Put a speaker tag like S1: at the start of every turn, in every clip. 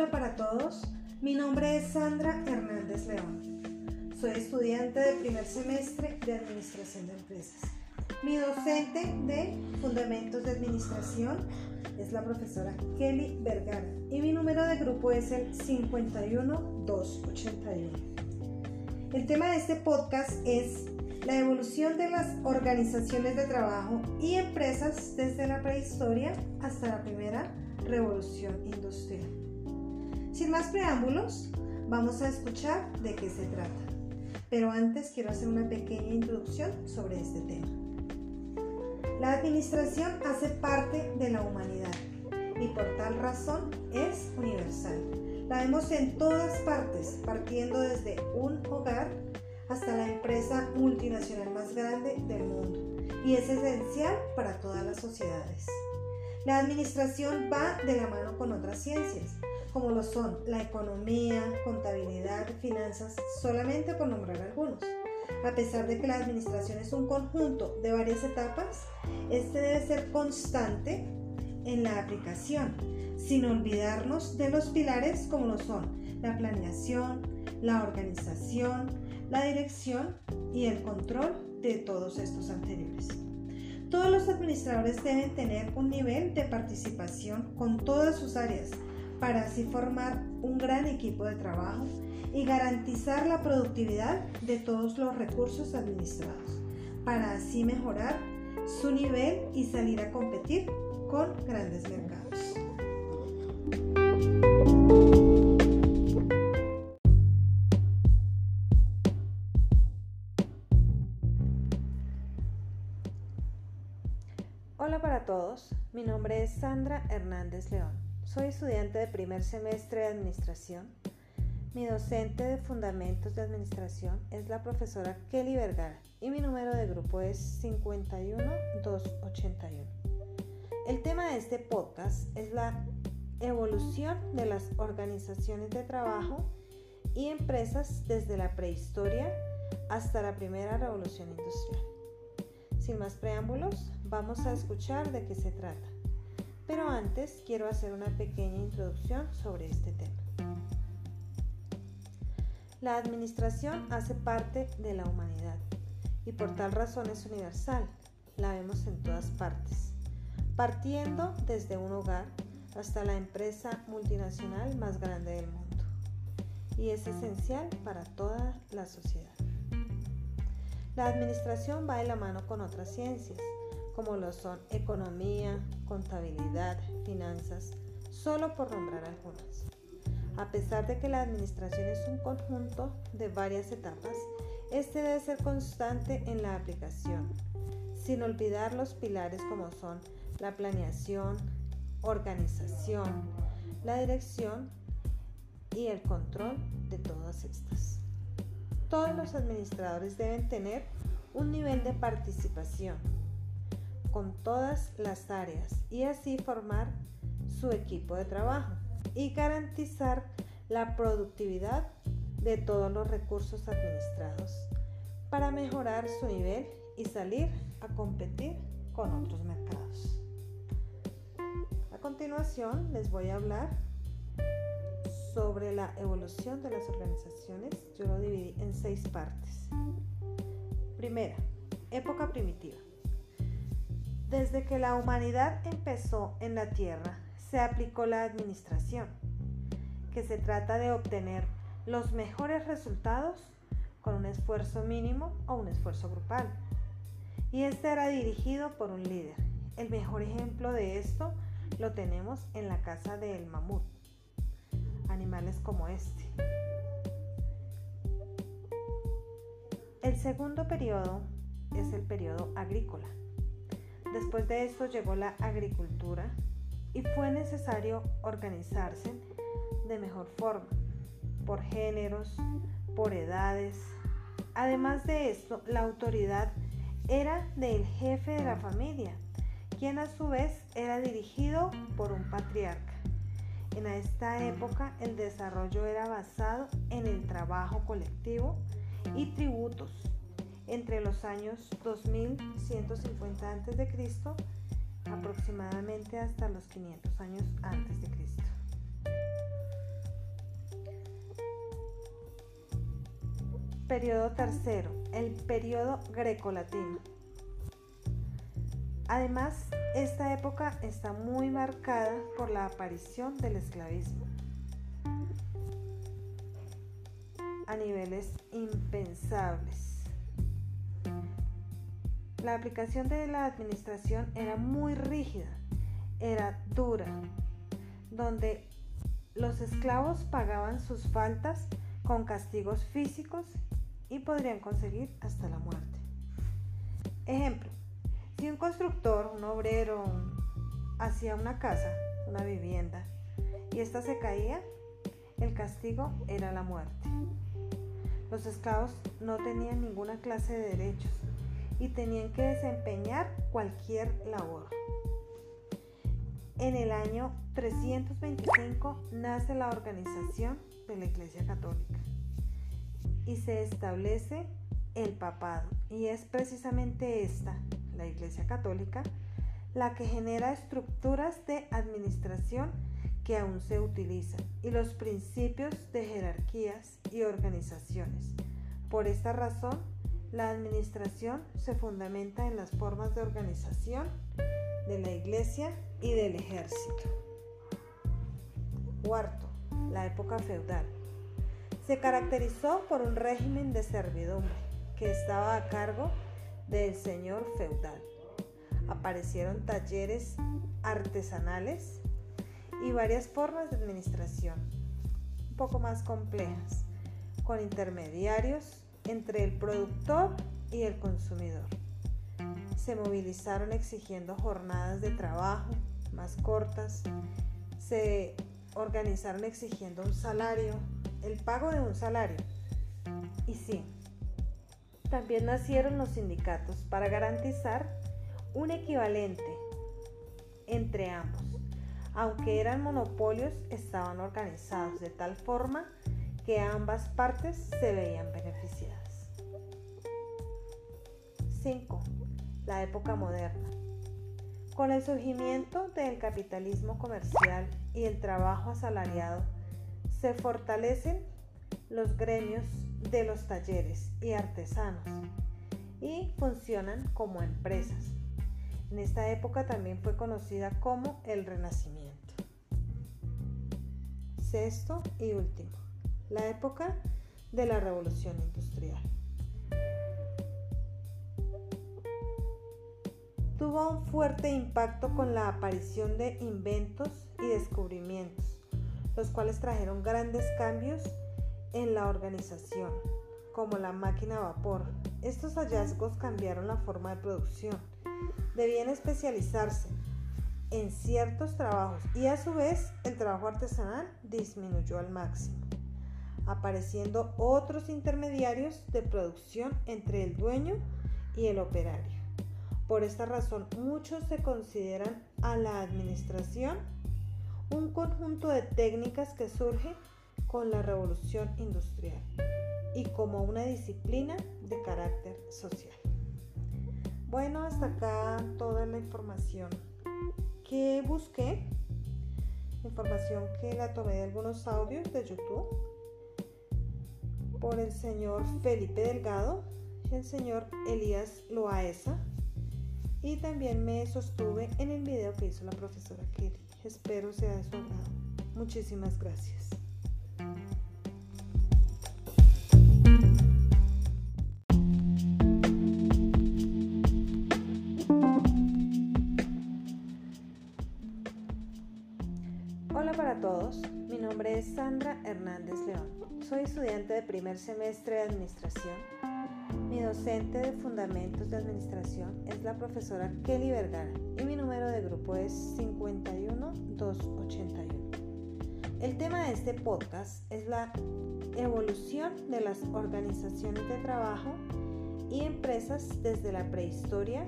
S1: Hola para todos, mi nombre es Sandra Hernández León. Soy estudiante de primer semestre de Administración de Empresas. Mi docente de Fundamentos de Administración es la profesora Kelly Vergara y mi número de grupo es el 51281. El tema de este podcast es la evolución de las organizaciones de trabajo y empresas desde la prehistoria hasta la primera revolución industrial. Sin más preámbulos, vamos a escuchar de qué se trata. Pero antes quiero hacer una pequeña introducción sobre este tema. La administración hace parte de la humanidad y por tal razón es universal. La vemos en todas partes, partiendo desde un hogar hasta la empresa multinacional más grande del mundo y es esencial para todas las sociedades. La administración va de la mano con otras ciencias, como lo son la economía, contabilidad, finanzas, solamente por nombrar algunos. A pesar de que la administración es un conjunto de varias etapas, este debe ser constante en la aplicación, sin olvidarnos de los pilares como lo son la planeación, la organización, la dirección y el control de todos estos anteriores. Todos los administradores deben tener un nivel de participación con todas sus áreas para así formar un gran equipo de trabajo y garantizar la productividad de todos los recursos administrados, para así mejorar su nivel y salir a competir con grandes mercados. Hola para todos, mi nombre es Sandra Hernández León. Soy estudiante de primer semestre de Administración. Mi docente de Fundamentos de Administración es la profesora Kelly Vergara y mi número de grupo es 51281. El tema de este podcast es la evolución de las organizaciones de trabajo y empresas desde la prehistoria hasta la primera revolución industrial. Sin más preámbulos, vamos a escuchar de qué se trata. Pero antes quiero hacer una pequeña introducción sobre este tema. La administración hace parte de la humanidad y por tal razón es universal. La vemos en todas partes, partiendo desde un hogar hasta la empresa multinacional más grande del mundo. Y es esencial para toda la sociedad. La administración va de la mano con otras ciencias, como lo son economía, contabilidad, finanzas, solo por nombrar algunas. A pesar de que la administración es un conjunto de varias etapas, este debe ser constante en la aplicación, sin olvidar los pilares como son la planeación, organización, la dirección y el control de todas estas. Todos los administradores deben tener un nivel de participación con todas las áreas y así formar su equipo de trabajo y garantizar la productividad de todos los recursos administrados para mejorar su nivel y salir a competir con otros mercados. A continuación les voy a hablar sobre la evolución de las organizaciones. Yo lo dividí en seis partes. Primera, época primitiva. Desde que la humanidad empezó en la Tierra, se aplicó la administración, que se trata de obtener los mejores resultados con un esfuerzo mínimo o un esfuerzo grupal. Y este era dirigido por un líder. El mejor ejemplo de esto lo tenemos en la casa del mamut. Animales como este. El segundo periodo es el periodo agrícola Después de esto llegó la agricultura y fue necesario organizarse de mejor forma, por géneros, por edades. Además de esto, la autoridad era del jefe de la familia, quien a su vez era dirigido por un patriarca. En esta época el desarrollo era basado en el trabajo colectivo y tributos entre los años 2150 a.C. aproximadamente hasta los 500 años antes de Cristo. Periodo tercero, el periodo grecolatino. Además, esta época está muy marcada por la aparición del esclavismo a niveles impensables. La aplicación de la administración era muy rígida, era dura, donde los esclavos pagaban sus faltas con castigos físicos y podrían conseguir hasta la muerte. Ejemplo, si un constructor, un obrero, hacía una casa, una vivienda, y ésta se caía, el castigo era la muerte. Los esclavos no tenían ninguna clase de derechos y tenían que desempeñar cualquier labor. En el año 325 nace la organización de la Iglesia Católica y se establece el papado. Y es precisamente esta, la Iglesia Católica, la que genera estructuras de administración que aún se utilizan y los principios de jerarquías y organizaciones. Por esta razón, la administración se fundamenta en las formas de organización de la iglesia y del ejército. Cuarto, la época feudal se caracterizó por un régimen de servidumbre que estaba a cargo del señor feudal. Aparecieron talleres artesanales y varias formas de administración, un poco más complejas, con intermediarios entre el productor y el consumidor. Se movilizaron exigiendo jornadas de trabajo más cortas, se organizaron exigiendo un salario el pago de un salario. Y sí, también nacieron los sindicatos para garantizar un equivalente entre ambos. Aunque eran monopolios, estaban organizados de tal forma que ambas partes se veían beneficiadas. 5. La época moderna. Con el surgimiento del capitalismo comercial y el trabajo asalariado, se fortalecen los gremios de los talleres y artesanos y funcionan como empresas. En esta época también fue conocida como el Renacimiento. Sexto y último, la época de la Revolución Industrial. Tuvo un fuerte impacto con la aparición de inventos y descubrimientos los cuales trajeron grandes cambios en la organización, como la máquina a vapor. Estos hallazgos cambiaron la forma de producción. Debían especializarse en ciertos trabajos y a su vez el trabajo artesanal disminuyó al máximo, apareciendo otros intermediarios de producción entre el dueño y el operario. Por esta razón muchos se consideran a la administración un conjunto de técnicas que surge con la revolución industrial y como una disciplina de carácter social. Bueno, hasta acá toda la información que busqué, información que la tomé de algunos audios de YouTube por el señor Felipe Delgado el señor Elías Loaesa y también me sostuve en el video que hizo la profesora Kelly. Espero sea de su agrado. Muchísimas gracias. Hola para todos, mi nombre es Sandra Hernández León. Soy estudiante de primer semestre de Administración. Mi docente de Fundamentos de Administración es la profesora Kelly Vergara y mi número de grupo es 51281. El tema de este podcast es la evolución de las organizaciones de trabajo y empresas desde la prehistoria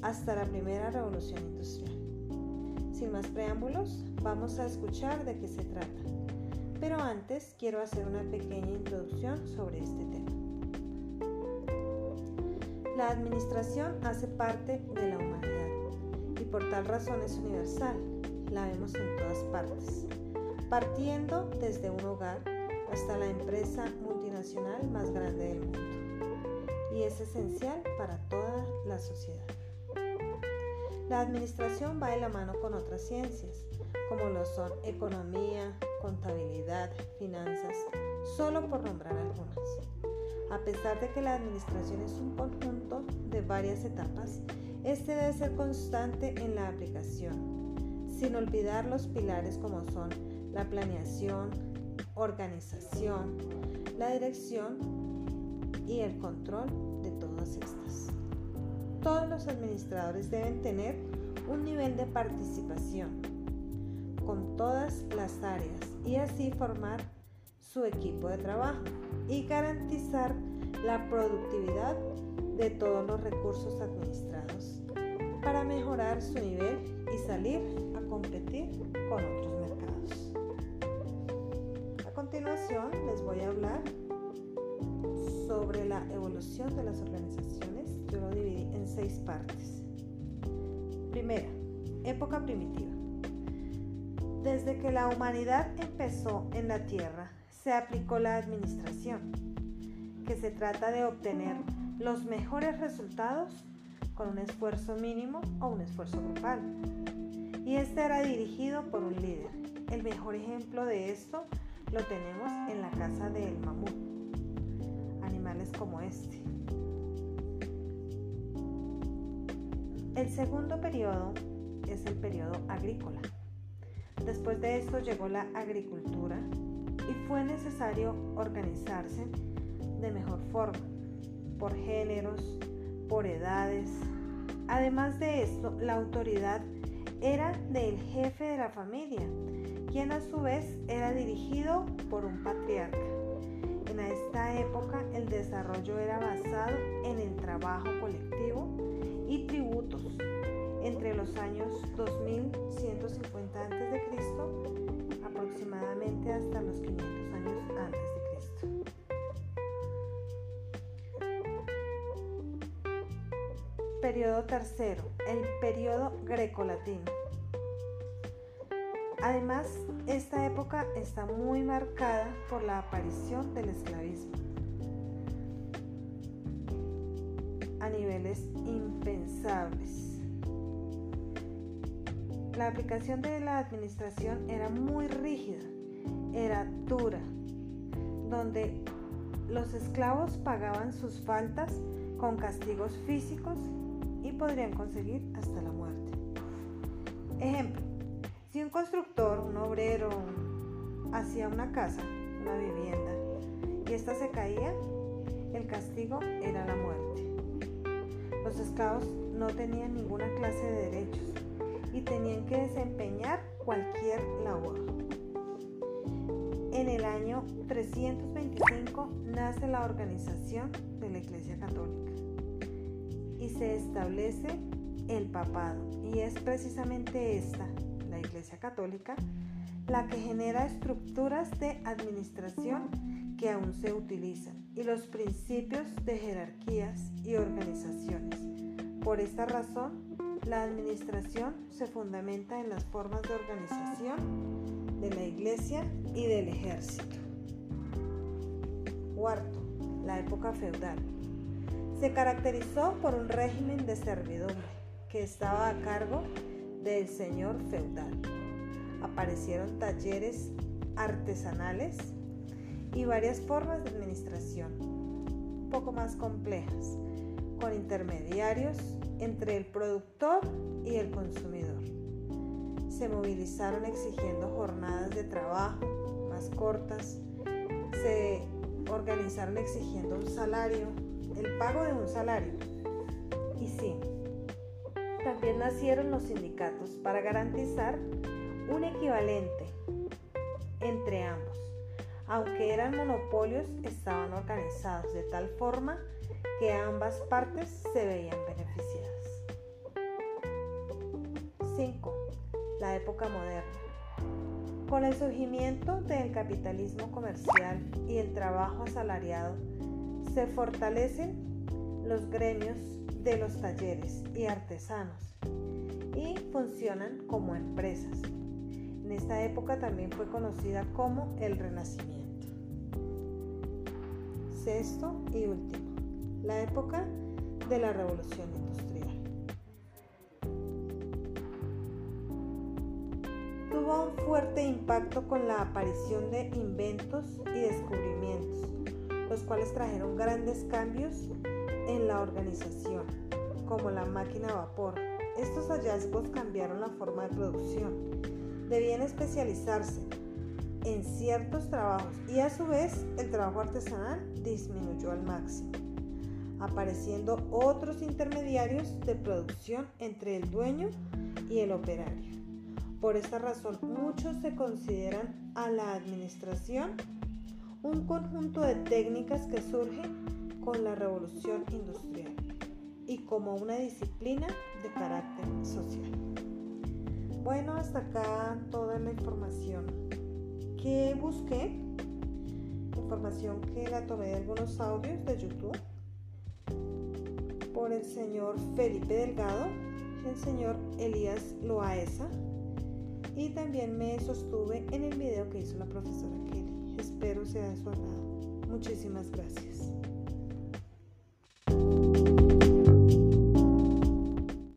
S1: hasta la primera revolución industrial. Sin más preámbulos, vamos a escuchar de qué se trata. Pero antes quiero hacer una pequeña introducción sobre este tema. La administración hace parte de la humanidad por tal razón es universal, la vemos en todas partes, partiendo desde un hogar hasta la empresa multinacional más grande del mundo y es esencial para toda la sociedad. La administración va de la mano con otras ciencias, como lo son economía, contabilidad, finanzas, solo por nombrar algunas. A pesar de que la administración es un conjunto de varias etapas, este debe ser constante en la aplicación, sin olvidar los pilares como son la planeación, organización, la dirección y el control de todas estas. Todos los administradores deben tener un nivel de participación con todas las áreas y así formar su equipo de trabajo y garantizar la productividad de todos los recursos administrados para mejorar su nivel y salir a competir con otros mercados. A continuación les voy a hablar sobre la evolución de las organizaciones. Lo dividí en seis partes. Primera, época primitiva. Desde que la humanidad empezó en la Tierra, se aplicó la administración, que se trata de obtener los mejores resultados con un esfuerzo mínimo o un esfuerzo grupal. Y este era dirigido por un líder. El mejor ejemplo de esto lo tenemos en la casa del mamut, animales como este. El segundo periodo es el periodo agrícola. Después de esto llegó la agricultura y fue necesario organizarse de mejor forma, por géneros, por edades. Además de esto, la autoridad era del jefe de la familia, quien a su vez era dirigido por un patriarca. En esta época el desarrollo era basado en el trabajo colectivo y tributos entre los años 2150 a.C. aproximadamente hasta los 500 años antes de Cristo. Periodo tercero, el periodo grecolatino. Además, esta época está muy marcada por la aparición del esclavismo a niveles la aplicación de la administración era muy rígida, era dura, donde los esclavos pagaban sus faltas con castigos físicos y podrían conseguir hasta la muerte. Ejemplo, si un constructor, un obrero, hacía una casa, una vivienda, y ésta se caía, el castigo era la muerte. Los esclavos no tenían ninguna clase de derechos y tenían que desempeñar cualquier labor. En el año 325 nace la organización de la Iglesia Católica y se establece el papado y es precisamente esta, la Iglesia Católica, la que genera estructuras de administración que aún se utilizan y los principios de jerarquías y organizaciones. Por esta razón, la administración se fundamenta en las formas de organización de la iglesia y del ejército. Cuarto, la época feudal. Se caracterizó por un régimen de servidumbre que estaba a cargo del señor feudal. Aparecieron talleres artesanales y varias formas de administración, poco más complejas, con intermediarios entre el productor y el consumidor. Se movilizaron exigiendo jornadas de trabajo más cortas, se organizaron exigiendo un salario, el pago de un salario. Y sí, también nacieron los sindicatos para garantizar un equivalente entre ambos. Aunque eran monopolios, estaban organizados de tal forma que ambas partes se veían beneficiadas. 5. La época moderna. Con el surgimiento del capitalismo comercial y el trabajo asalariado, se fortalecen los gremios de los talleres y artesanos y funcionan como empresas. En esta época también fue conocida como el Renacimiento. Sexto y último, la época de la revolución industrial. Tuvo un fuerte impacto con la aparición de inventos y descubrimientos, los cuales trajeron grandes cambios en la organización, como la máquina a vapor. Estos hallazgos cambiaron la forma de producción. Debían especializarse en ciertos trabajos y a su vez el trabajo artesanal disminuyó al máximo, apareciendo otros intermediarios de producción entre el dueño y el operario. Por esta razón muchos se consideran a la administración un conjunto de técnicas que surge con la revolución industrial y como una disciplina de carácter social. Bueno, hasta acá toda la información que busqué, información que la tomé de algunos audios de YouTube por el señor Felipe Delgado, el señor Elías Loaesa y también me sostuve en el video que hizo la profesora Kelly. Espero sea de su agrado. Muchísimas gracias.